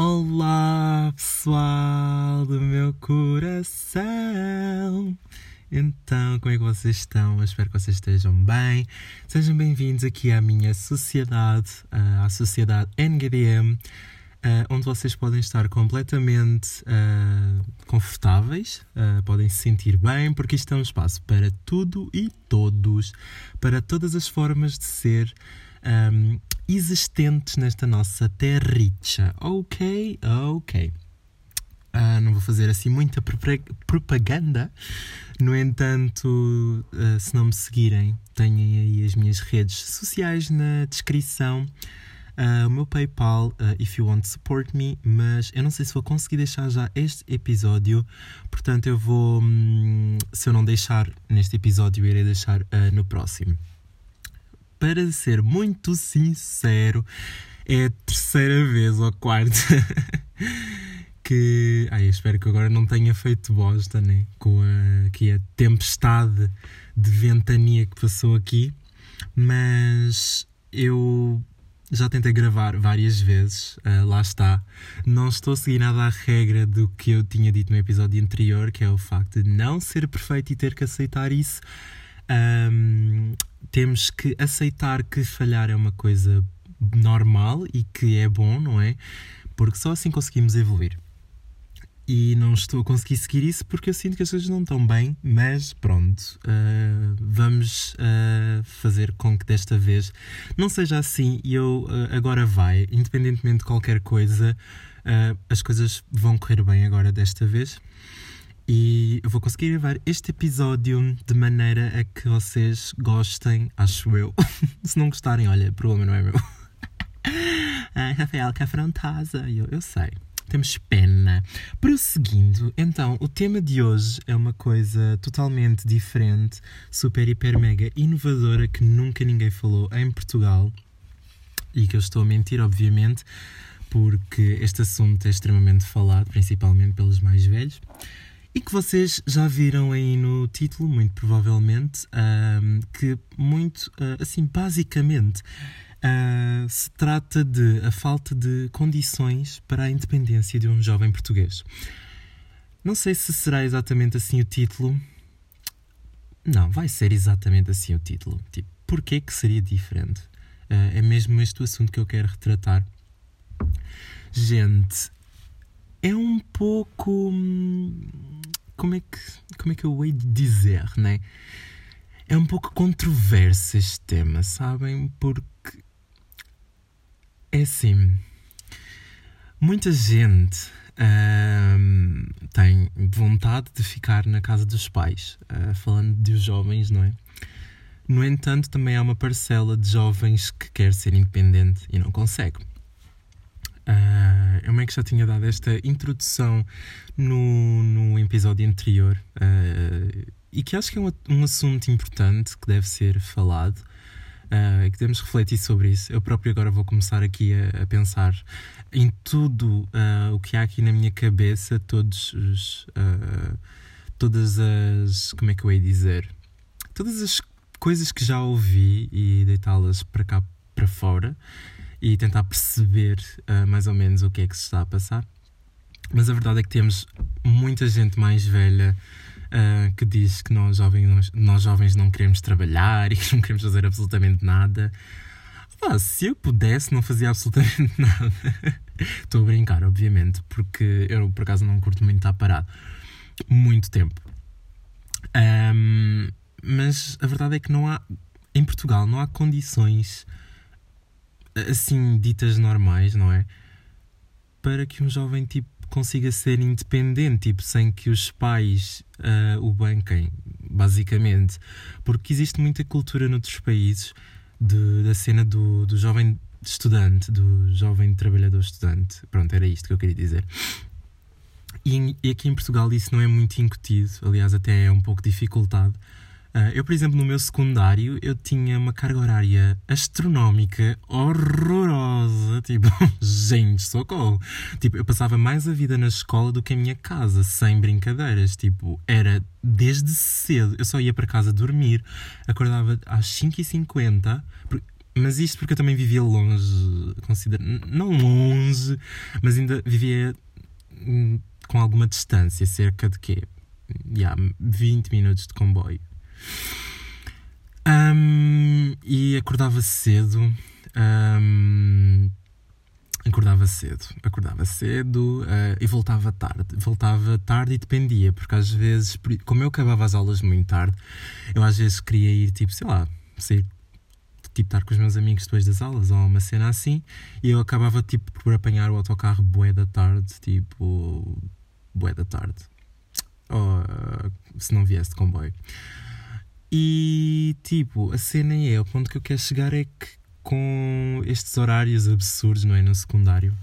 Olá, pessoal do meu coração. Então, como é que vocês estão? Eu espero que vocês estejam bem. Sejam bem-vindos aqui à minha sociedade, à sociedade NGDM, onde vocês podem estar completamente uh, confortáveis, uh, podem se sentir bem, porque isto é um espaço para tudo e todos, para todas as formas de ser. Um, existentes nesta nossa terricha. Ok, ok. Uh, não vou fazer assim muita propaganda. No entanto, uh, se não me seguirem, têm aí as minhas redes sociais na descrição. Uh, o meu PayPal, if you want to support me, mas eu não sei se vou conseguir deixar já este episódio, portanto, eu vou. Hum, se eu não deixar neste episódio, irei deixar no próximo para ser muito sincero, é a terceira vez ou quarta que. Ai, espero que agora não tenha feito bosta, né? Com a, aqui a tempestade de ventania que passou aqui, mas eu já tentei gravar várias vezes, uh, lá está. Não estou a seguir nada à regra do que eu tinha dito no episódio anterior, que é o facto de não ser perfeito e ter que aceitar isso. Um, temos que aceitar que falhar é uma coisa normal e que é bom, não é? Porque só assim conseguimos evoluir. E não estou a conseguir seguir isso porque eu sinto que as coisas não estão bem, mas pronto, uh, vamos uh, fazer com que desta vez não seja assim e eu uh, agora vai, independentemente de qualquer coisa, as coisas vão correr bem agora desta vez. E eu vou conseguir gravar este episódio de maneira a que vocês gostem, acho eu. Se não gostarem, olha, o problema não é meu. Ai, Rafael, que afrontosa. Eu, eu sei. Temos pena. Prosseguindo, então, o tema de hoje é uma coisa totalmente diferente, super, hiper, mega inovadora que nunca ninguém falou em Portugal. E que eu estou a mentir, obviamente, porque este assunto é extremamente falado, principalmente pelos mais velhos e que vocês já viram aí no título, muito provavelmente, um, que muito, uh, assim, basicamente, uh, se trata de a falta de condições para a independência de um jovem português. Não sei se será exatamente assim o título. Não, vai ser exatamente assim o título. Tipo, porquê que seria diferente? Uh, é mesmo este o assunto que eu quero retratar. Gente, é um pouco. Hum, como é que, como é que eu hei de dizer, né? É um pouco controverso este tema, sabem? Porque. É assim. Muita gente hum, tem vontade de ficar na casa dos pais, uh, falando de jovens, não é? No entanto, também há uma parcela de jovens que quer ser independente e não consegue. Uh, eu meio que já tinha dado esta introdução no, no episódio anterior uh, e que acho que é um, um, assunto importante que deve ser falado uh, que devemos refletir sobre isso. Eu próprio agora vou começar aqui a, a pensar em tudo o que há aqui na minha cabeça, todos os, todas as. como é que eu ia dizer? Todas as coisas que já ouvi e deitá-las para cá para fora e tentar perceber uh, mais ou menos o que é que se está a passar. Mas a verdade é que temos muita gente mais velha uh, que diz que nós jovens, nós jovens não queremos trabalhar e que não queremos fazer absolutamente nada. Ah, se eu pudesse, não fazia absolutamente nada. Estou a brincar, obviamente, porque eu por acaso não curto muito estar parado muito tempo. Um, mas a verdade é que não há, em Portugal, não há condições assim ditas normais, não é? Para que um jovem tipo consiga ser independente, tipo, sem que os pais uh, o banquem, basicamente. Porque existe muita cultura noutros países de, da cena do, do jovem estudante, do jovem trabalhador estudante. Pronto, era isto que eu queria dizer. E, e aqui em Portugal isso não é muito incutido, aliás, até é um pouco dificultado. Uh, eu, por exemplo, no meu secundário, eu tinha uma carga horária astronómica horrorosa. Tipo, gente, socorro. Tipo, eu passava mais a vida na escola do que a minha casa, sem brincadeiras. Tipo, era desde cedo. Eu só ia para casa dormir, acordava às 5h50. Mas isto porque eu também vivia longe, considero, não longe, mas ainda vivia hum, com alguma distância, cerca de quê? Yeah, 20 minutos de comboio. Um, e acordava cedo. Um, acordava cedo, acordava cedo uh, e voltava tarde. Voltava tarde e dependia, porque às vezes, como eu acabava as aulas muito tarde, eu às vezes queria ir, tipo, sei lá, sair, tipo, estar com os meus amigos depois das aulas ou uma cena assim, e eu acabava, tipo, por apanhar o autocarro bué da tarde, tipo, bué da tarde. Ou uh, se não viesse de comboio. E, tipo, a cena é, o ponto que eu quero chegar é que com estes horários absurdos, não é? No secundário,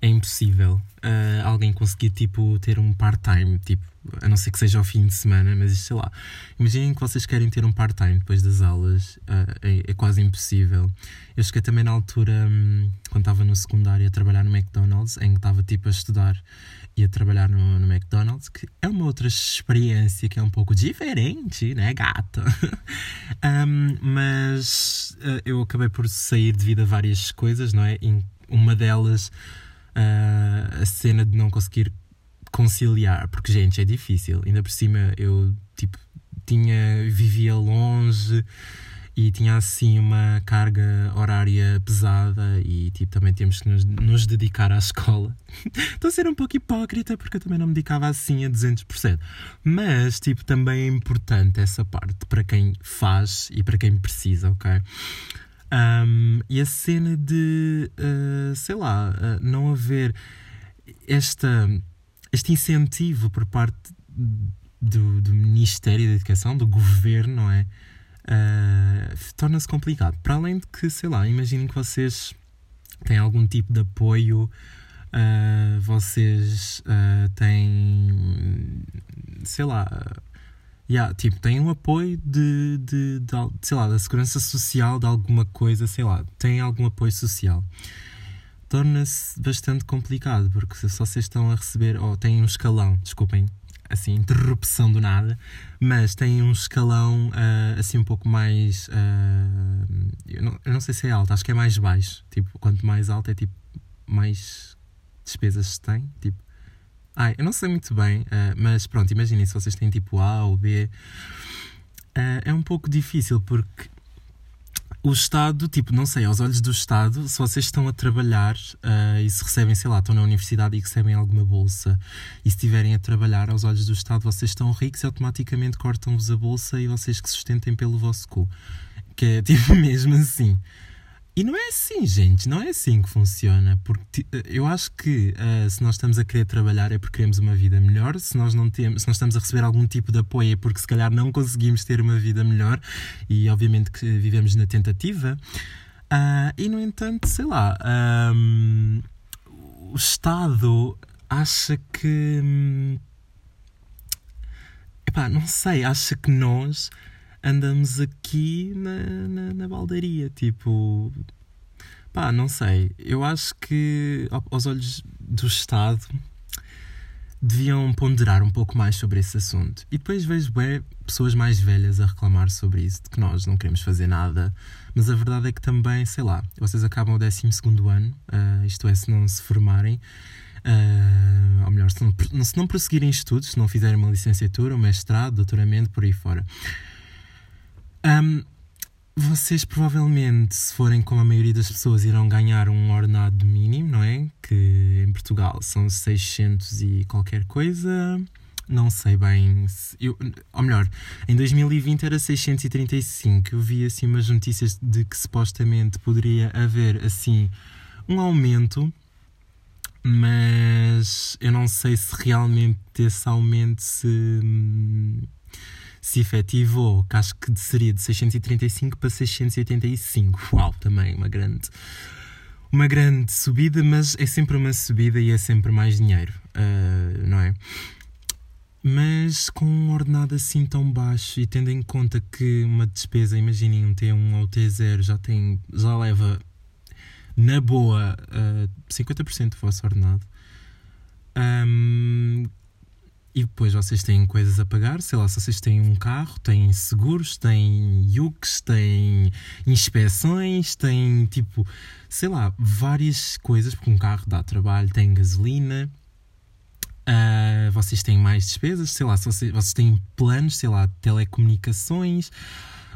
é impossível uh, alguém conseguir, tipo, ter um part-time, tipo, a não ser que seja ao fim de semana, mas sei lá. Imaginem que vocês querem ter um part-time depois das aulas, uh, é, é, quase impossível. Eu cheguei também na altura, um, quando estava no secundário, a trabalhar no McDonald's, em que estava, tipo, a estudar e a trabalhar no, no McDonald's, que é uma outra experiência que é um pouco diferente, né, gata? um, mas uh, eu acabei por sair devido a várias coisas, não é? E uma delas, uh, a cena de não conseguir conciliar, porque, gente, é difícil. Ainda por cima, eu, tipo, tinha, vivia longe e tinha assim uma carga horária pesada e tipo também temos que nos, nos dedicar à escola. Estou a ser um pouco hipócrita porque eu também não me dedicava assim a 200%. Mas tipo também é importante essa parte para quem faz e para quem precisa, ok? Um, e a cena de, uh, sei lá, uh, não haver esta, este incentivo por parte do, do Ministério da Educação, do governo, não é? Uh, torna-se complicado. Para além de que, sei lá, imaginem que vocês têm algum tipo de apoio, uh, vocês uh, têm, sei lá, yeah, tipo, têm um apoio de, de, de, sei lá, da segurança social, de alguma coisa, sei lá, têm algum apoio social torna-se bastante complicado, porque se vocês estão a receber, ou têm um escalão, desculpem, assim, interrupção do nada, mas tem um escalão uh, assim um pouco mais. Uh, eu, não, eu, não, sei se é alto, acho que é mais baixo. Tipo, quanto mais alto é tipo, mais despesas tem. Tipo, ai, eu não sei muito bem, uh, mas pronto, imaginem se vocês têm tipo A ou B. é um pouco difícil porque o Estado, tipo, não sei, aos olhos do Estado, se vocês estão a trabalhar uh, e se recebem, sei lá, estão na universidade e recebem alguma bolsa e se estiverem a trabalhar aos olhos do Estado, vocês estão ricos e automaticamente cortam-vos a bolsa e vocês que sustentem pelo vosso cu. Que é tipo mesmo assim. E não é assim, gente, não é assim que funciona. Porque eu acho que uh, se nós estamos a querer trabalhar é porque queremos uma vida melhor, se nós não temos, se nós estamos a receber algum tipo de apoio é porque se calhar não conseguimos ter uma vida melhor e obviamente que vivemos na tentativa. Uh, e no entanto, sei lá, um, o Estado acha que. Um, epá, não sei, acha que nós andamos aqui na, na, na baldaria. Tipo, pá, não sei. Eu acho que, aos olhos do Estado, deviam ponderar um pouco mais sobre esse assunto. E depois vejo bem, pessoas mais velhas a reclamar sobre isso, de que nós não queremos fazer nada. Mas a verdade é que também, sei lá, vocês acabam o 12 ano, uh, isto é, se não se formarem. Uh, ou melhor, se não, se não prosseguirem estudos, se não fizerem uma licenciatura, um mestrado, doutoramento, por aí fora. Um, vocês provavelmente, se forem como a maioria das pessoas, irão ganhar um ordenado mínimo, não é? Que em Portugal são 600 e qualquer coisa. Não sei bem. Se, eu, ou melhor, em 2020 era 635. Eu vi assim umas notícias de que supostamente poderia haver assim um aumento, mas eu não sei se realmente esse aumento se se efetivou, que acho que seria de 635 para 685. Uau, também uma grande, uma grande subida, mas é sempre uma subida e é sempre mais dinheiro, uh, não é? Mas com um ordenado assim tão baixo e tendo em conta que uma despesa, imaginem um T1 ou T0 já, tem, já leva na boa uh, ah, 50% do vosso ordenado. Um, E depois vocês têm coisas a pagar, sei lá, se vocês têm um carro, têm seguros, têm UX, têm inspeções, têm tipo, sei lá, várias coisas, porque um carro dá trabalho, tem gasolina, uh, vocês têm mais despesas, sei lá, se vocês, vocês têm planos, sei lá, telecomunicações,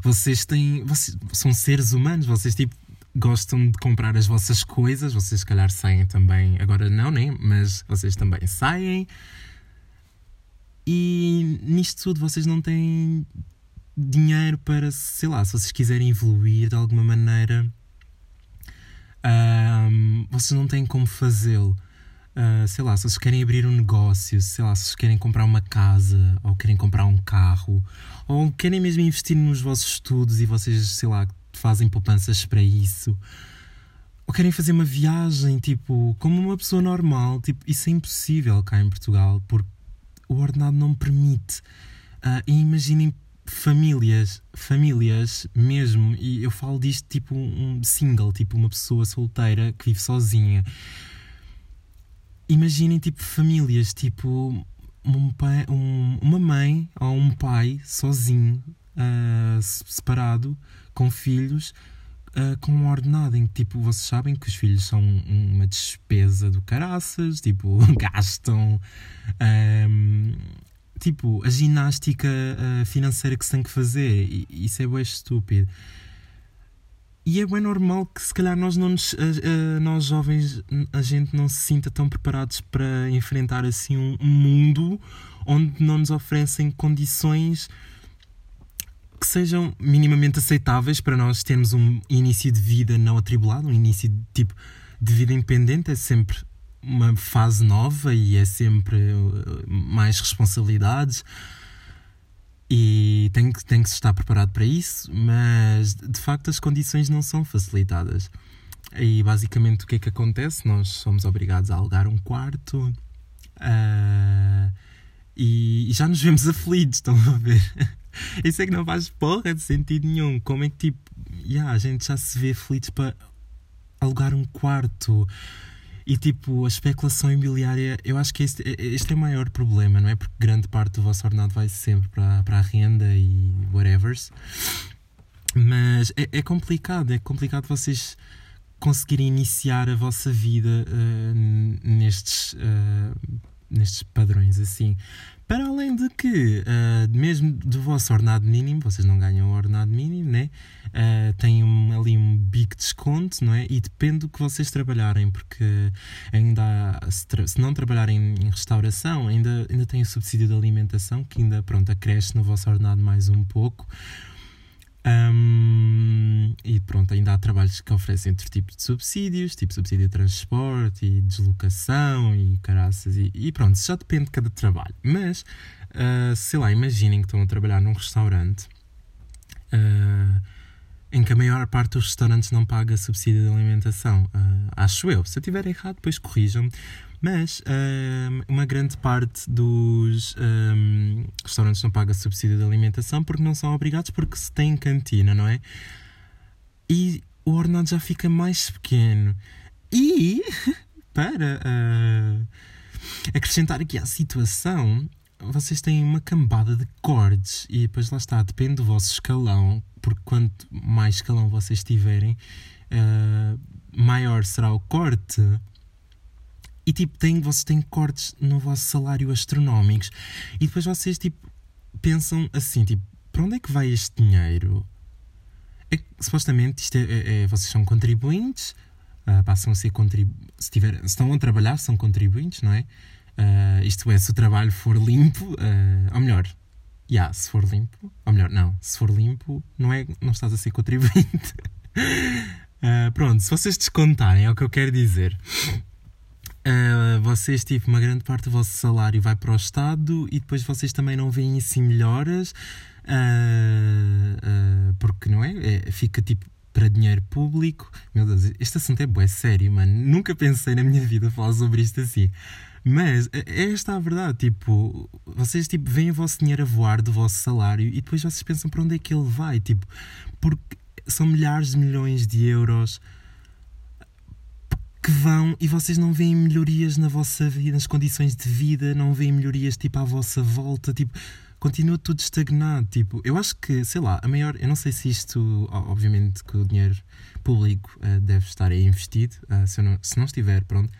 vocês têm. Vocês, são seres humanos, vocês tipo gostam de comprar as vossas coisas, vocês se calhar saem também, agora não, nem, mas vocês também saem. E nisto tudo vocês não têm dinheiro para, sei lá, se vocês quiserem evoluir de alguma maneira, um, vocês não têm como fazê-lo. Uh, sei lá, se vocês querem abrir um negócio, sei lá, se vocês querem comprar uma casa, ou querem comprar um carro, ou querem mesmo investir nos vossos estudos e vocês, sei lá, fazem poupanças para isso, ou querem fazer uma viagem, tipo, como uma pessoa normal, tipo, isso é impossível cá em Portugal, porque o ordenado não permite. Uh, e imaginem famílias, famílias mesmo, e eu falo disto tipo um single, tipo uma pessoa solteira que vive sozinha. Imaginem tipo famílias, tipo um pai, um, uma mãe ou um pai sozinho, uh, separado, com filhos, uh, com um ordenado em que tipo, vocês sabem que os filhos são uma despesa do caraças, tipo, gastam. Um, tipo, a ginástica uh, financeira que se tem que fazer, e, isso é bem estúpido. E é bem normal que se calhar nós, não nos, uh, nós jovens, a gente não se sinta tão preparados para enfrentar assim um mundo onde não nos oferecem condições que sejam minimamente aceitáveis para nós termos um início de vida não atribulado, um início de, tipo de vida independente é sempre uma fase nova e é sempre uh, mais responsabilidades e tem que, tem que se estar preparado para isso, mas de facto as condições não são facilitadas. E basicamente o que é que acontece? Nós somos obrigados a alugar um quarto uh, e, e já nos vemos aflitos, estão a ver? Isso é que não faz porra de sentido nenhum. Como é que tipo, yeah, a gente já se vê aflitos para alugar um quarto? E tipo, a especulação imobiliária, eu acho que este, este é o maior problema, não é? Porque grande parte do vosso ordenado vai sempre para, para a renda e whatevers. Mas é, é complicado, é complicado vocês conseguirem iniciar a vossa vida uh, nestes, uh, nestes padrões assim. Para além de que, uh, mesmo do vosso ordenado mínimo, vocês não ganham o ordenado mínimo, né? Uh, tem um, ali um big desconto, não é? E depende do que vocês trabalharem, porque ainda há, se, tra se, não trabalharem em restauração, ainda, ainda tem o subsídio de alimentação, que ainda, pronto, acresce no vosso ordenado mais um pouco. Um, e pronto, ainda há trabalhos que oferecem outro tipo de subsídios, tipo subsídio de transporte e deslocação e caraças, e, e pronto, já depende de cada trabalho. Mas, uh, sei lá, imaginem que estão a trabalhar num restaurante uh, em que a maior parte dos restaurantes não paga subsídio de alimentação. Uh, acho eu. Se eu estiver errado, depois corrijam-me. Mas um, uma grande parte dos um, restaurantes não paga subsídio de alimentação porque não são obrigados, porque se tem cantina, não é? E o ordenado já fica mais pequeno. E, para uh, acrescentar aqui à situação, vocês têm uma cambada de cordes e depois lá está, depende do vosso escalão, porque quanto mais escalão vocês tiverem, uh, maior será o corte. E tipo, tem, vocês têm cortes no vosso salário astronómicos. E depois vocês tipo, pensam assim, tipo, para onde é que vai este dinheiro? É, supostamente isto é, é, é, vocês são contribuintes, uh, passam a ser contribuintes. Se, se estão a trabalhar, são contribuintes, não é? Uh, isto é, se o trabalho for limpo, uh, ou melhor, yeah, se for limpo, ou melhor, não, se for limpo, não, é, não estás a ser contribuinte. uh, pronto, se vocês descontarem, é o que eu quero dizer. Uh, vocês, tipo, uma grande parte do vosso salário vai para o Estado e depois vocês também não veem assim melhoras, uh, uh, porque não é? é? Fica tipo para dinheiro público. Meu Deus, este assunto é bué sério, mano. Nunca pensei na minha vida falar sobre isto assim. Mas é, é esta a verdade, tipo, vocês tipo, veem o vosso dinheiro a voar do vosso salário e depois vocês pensam para onde é que ele vai, tipo, porque são milhares de milhões de euros que vão e vocês não veem melhorias na vossa vida, nas condições de vida, não veem melhorias tipo à vossa volta, tipo, continua tudo estagnado. Tipo, eu acho que, sei lá, a maior. Eu não sei se isto, obviamente, que o dinheiro público uh, deve estar aí investido, uh, se, não, se não estiver, pronto.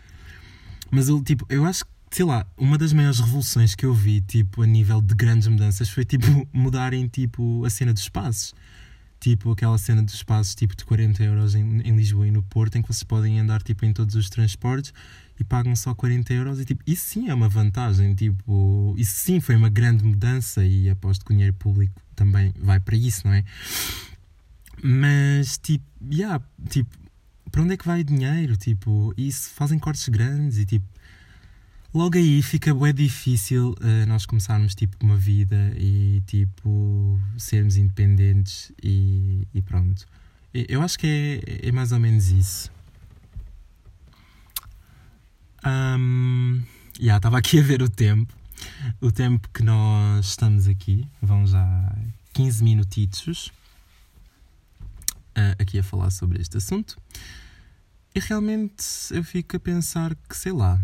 Mas eu, tipo, eu acho que, sei lá, uma das maiores revoluções que eu vi, tipo, a nível de grandes mudanças foi, tipo, mudarem, tipo, a cena dos espaços tipo aquela cena dos espaços tipo de 40 euros em, em Lisboa e no Porto, em que vocês podem andar tipo em todos os transportes e pagam só 40 euros e tipo, isso sim é uma vantagem, tipo, isso sim foi uma grande mudança e aposto que o dinheiro público também vai para isso, não é? Mas tipo, yeah, tipo, para onde é que vai o dinheiro? Tipo, isso fazem cortes grandes e tipo, logo aí fica bem difícil uh, nós começarmos tipo uma vida e tipo sermos independentes e, e pronto. Eu acho que é, é mais ou menos isso. Um, yeah, estava aqui a ver o tempo. O tempo que nós estamos aqui. Vão já 15 minutitos uh, aqui a falar sobre este assunto. E realmente eu fico a pensar que, sei lá,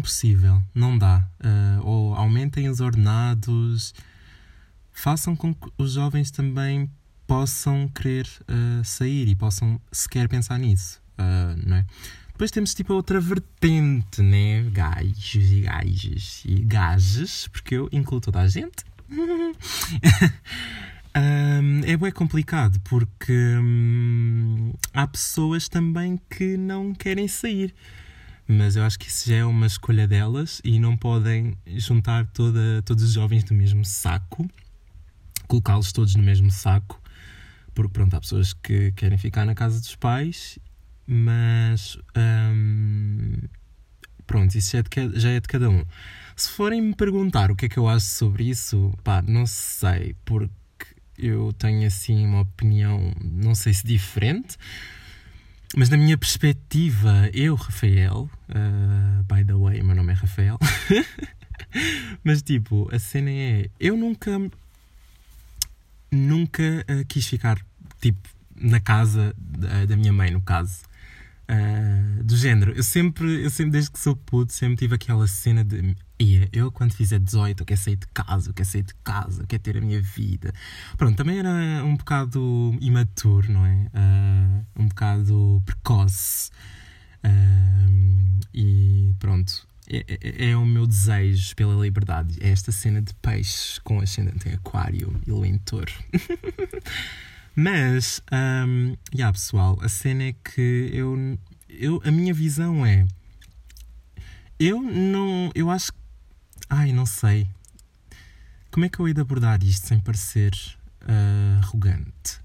impossível, não dá. Uh, ou aumentem os ordenados, façam com que os jovens também possam querer uh, sair e possam sequer pensar nisso, uh, não é? Depois temos tipo a outra vertente, né? Gajos e gajas e porque eu incluo toda a gente. um, é bem complicado porque hum, há pessoas também que não querem sair mas eu acho que isso já é uma escolha delas e não podem juntar toda, todos os jovens no mesmo saco, colocá-los todos no mesmo saco, porque pronto, há pessoas que querem ficar na casa dos pais, mas hum, pronto, isso já é, de, já é de cada um. Se forem me perguntar o que é que eu acho sobre isso, pá, não sei, porque eu tenho assim uma opinião, não sei se diferente, mas na minha perspectiva, eu, Rafael, uh, by the way, meu nome é Rafael, mas tipo, a cena é, eu nunca, nunca uh, quis ficar, tipo, na casa da, da minha mãe, no caso. Uh, do género, eu sempre, eu sempre, desde que sou puto, sempre tive aquela cena de ia, eu quando fizer 18 eu quero sair de casa, eu quero sair de casa, eu quero ter a minha vida. Pronto, também era um bocado imaturo, não é? Uh, um bocado precoce. Uh, e pronto, é, é, é, o meu desejo pela liberdade. É esta cena de peixes com ascendente em aquário e lentor. Mas, um, yeah, pessoal, a cena é que eu, eu. A minha visão é. Eu não. Eu acho. Ai, não sei. Como é que eu hei de abordar isto sem parecer uh, arrogante?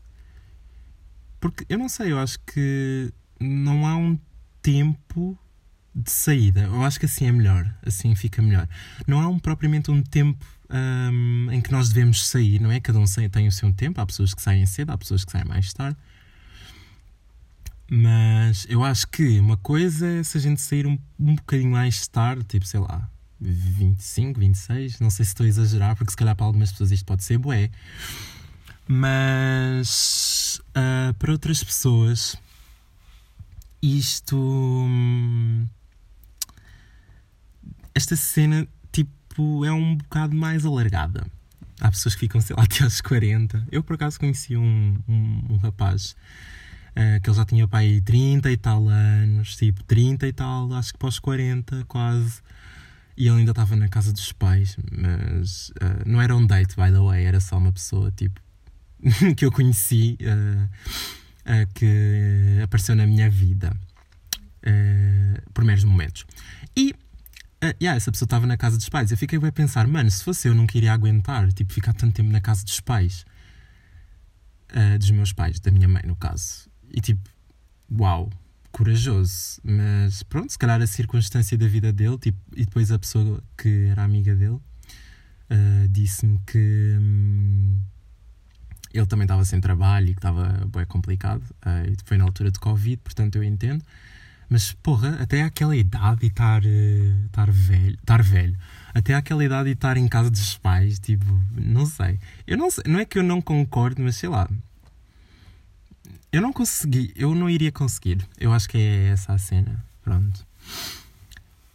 Porque eu não sei, eu acho que não há um tempo de saída. Eu acho que assim é melhor. Assim fica melhor. Não há um, propriamente um tempo um, em que nós devemos sair, não é? Cada um tem o seu tempo, há pessoas que saem cedo, há pessoas que saem mais tarde. Mas eu acho que uma coisa é se a gente sair um, um bocadinho mais tarde, tipo, sei lá, 25, 26, não sei se estou a exagerar, porque se calhar para algumas pessoas isto pode ser bué. Mas uh, para outras pessoas, isto. Hum, esta cena tipo, é um bocado mais alargada. Há pessoas que ficam, sei lá, até aos 40. Eu, por acaso, conheci um, um, um rapaz uh, que ele já tinha pai 30 e tal anos, tipo, 30 e tal, acho que pós 40, quase. E ele ainda estava na casa dos pais, mas uh, não era um date, by the way, era só uma pessoa, tipo, que eu conheci, uh, que apareceu na minha vida por meros momentos. E uh, yeah, essa pessoa estava na casa dos pais. Eu fiquei a pensar, mano, se fosse eu, nunca iria aguentar, tipo, ficar tanto tempo na casa dos pais. Uh, dos meus pais, da minha mãe, no caso. E tipo, uau, corajoso. Mas pronto, se calhar a circunstância da vida dele, tipo, e depois a pessoa que era amiga dele, uh, disse-me que. Hum, ele também estava sem trabalho e que estava bem complicado. Uh, e foi na altura de Covid, portanto eu entendo. Mas, porra, até aquela idade e estar estar velho, estar velho, até aquela idade e estar em casa dos pais, tipo, não sei. Eu não sei, não é que eu não concordo, mas sei lá. Eu não consegui, eu não iria conseguir. Eu acho que é essa a cena. Pronto.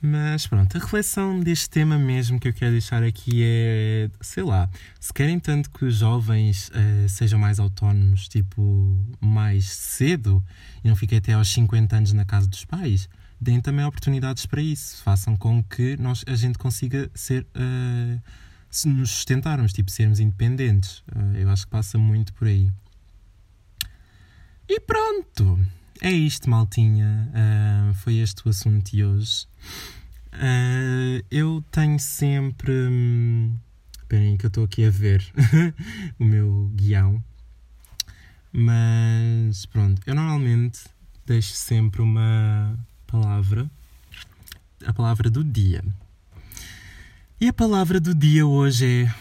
Mas pronto, a reflexão deste tema mesmo que eu quero deixar aqui é, sei lá, se querem tanto que os jovens uh, sejam mais autónomos, tipo, mais cedo, e não fiquem até aos 50 anos na casa dos pais, deem também oportunidades para isso. Façam com que nós, a gente consiga ser, uh, se nos sustentarmos, tipo, sermos independentes. Uh, eu acho que passa muito por aí. E pronto! É isto, maltinha. Uh, foi este o assunto de hoje. Uh, eu tenho sempre. Hum, esperem, que eu estou aqui a ver o meu guião. Mas pronto, eu normalmente deixo sempre uma palavra, a palavra do dia. E a palavra do dia hoje é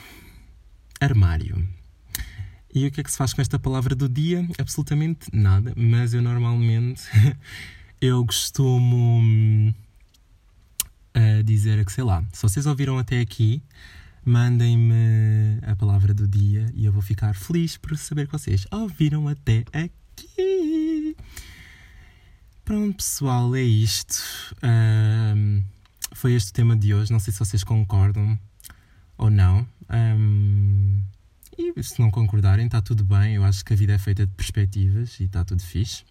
armário. E o que é que se faz com esta palavra do dia? Absolutamente nada, mas eu normalmente eu costumo uh, dizer que sei lá, se vocês ouviram até aqui, mandem-me a palavra do dia e eu vou ficar feliz por saber que vocês ouviram até aqui. Pronto, pessoal, é isto. Um, foi este o tema de hoje. Não sei se vocês concordam ou não. Um, e se não concordarem, está tudo bem. Eu acho que a vida é feita de perspectivas e está tudo fixe.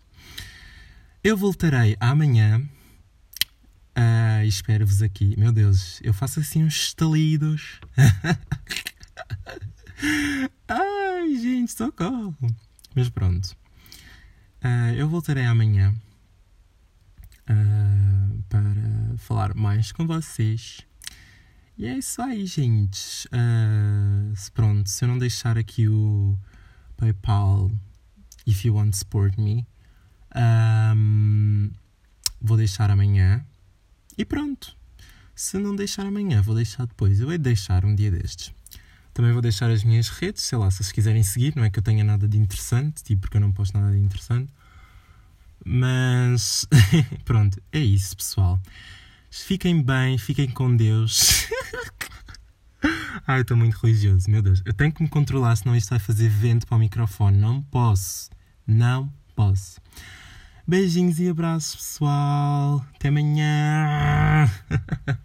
Eu voltarei amanhã. Uh, e espero-vos aqui. Meu Deus, eu faço assim uns estalidos. Ai, gente, socorro. Mas pronto. Uh, eu voltarei amanhã uh, para falar mais com vocês. E é isso aí, gente. Uh, pronto, se eu não deixar aqui o PayPal, if you want to support me, um, vou deixar amanhã. E pronto. Se não deixar amanhã, vou deixar depois. Eu vou deixar um dia destes. Também vou deixar as minhas redes, sei lá, se vocês quiserem seguir. Não é que eu tenha nada de interessante, tipo, porque eu não posto nada de interessante. Mas pronto, é isso, pessoal. Fiquem bem, fiquem com Deus. Ai, estou muito religioso, meu Deus. Eu tenho que me controlar, senão isto vai fazer vento para o microfone. Não posso. Não posso. Beijinhos e abraços, pessoal. Até amanhã.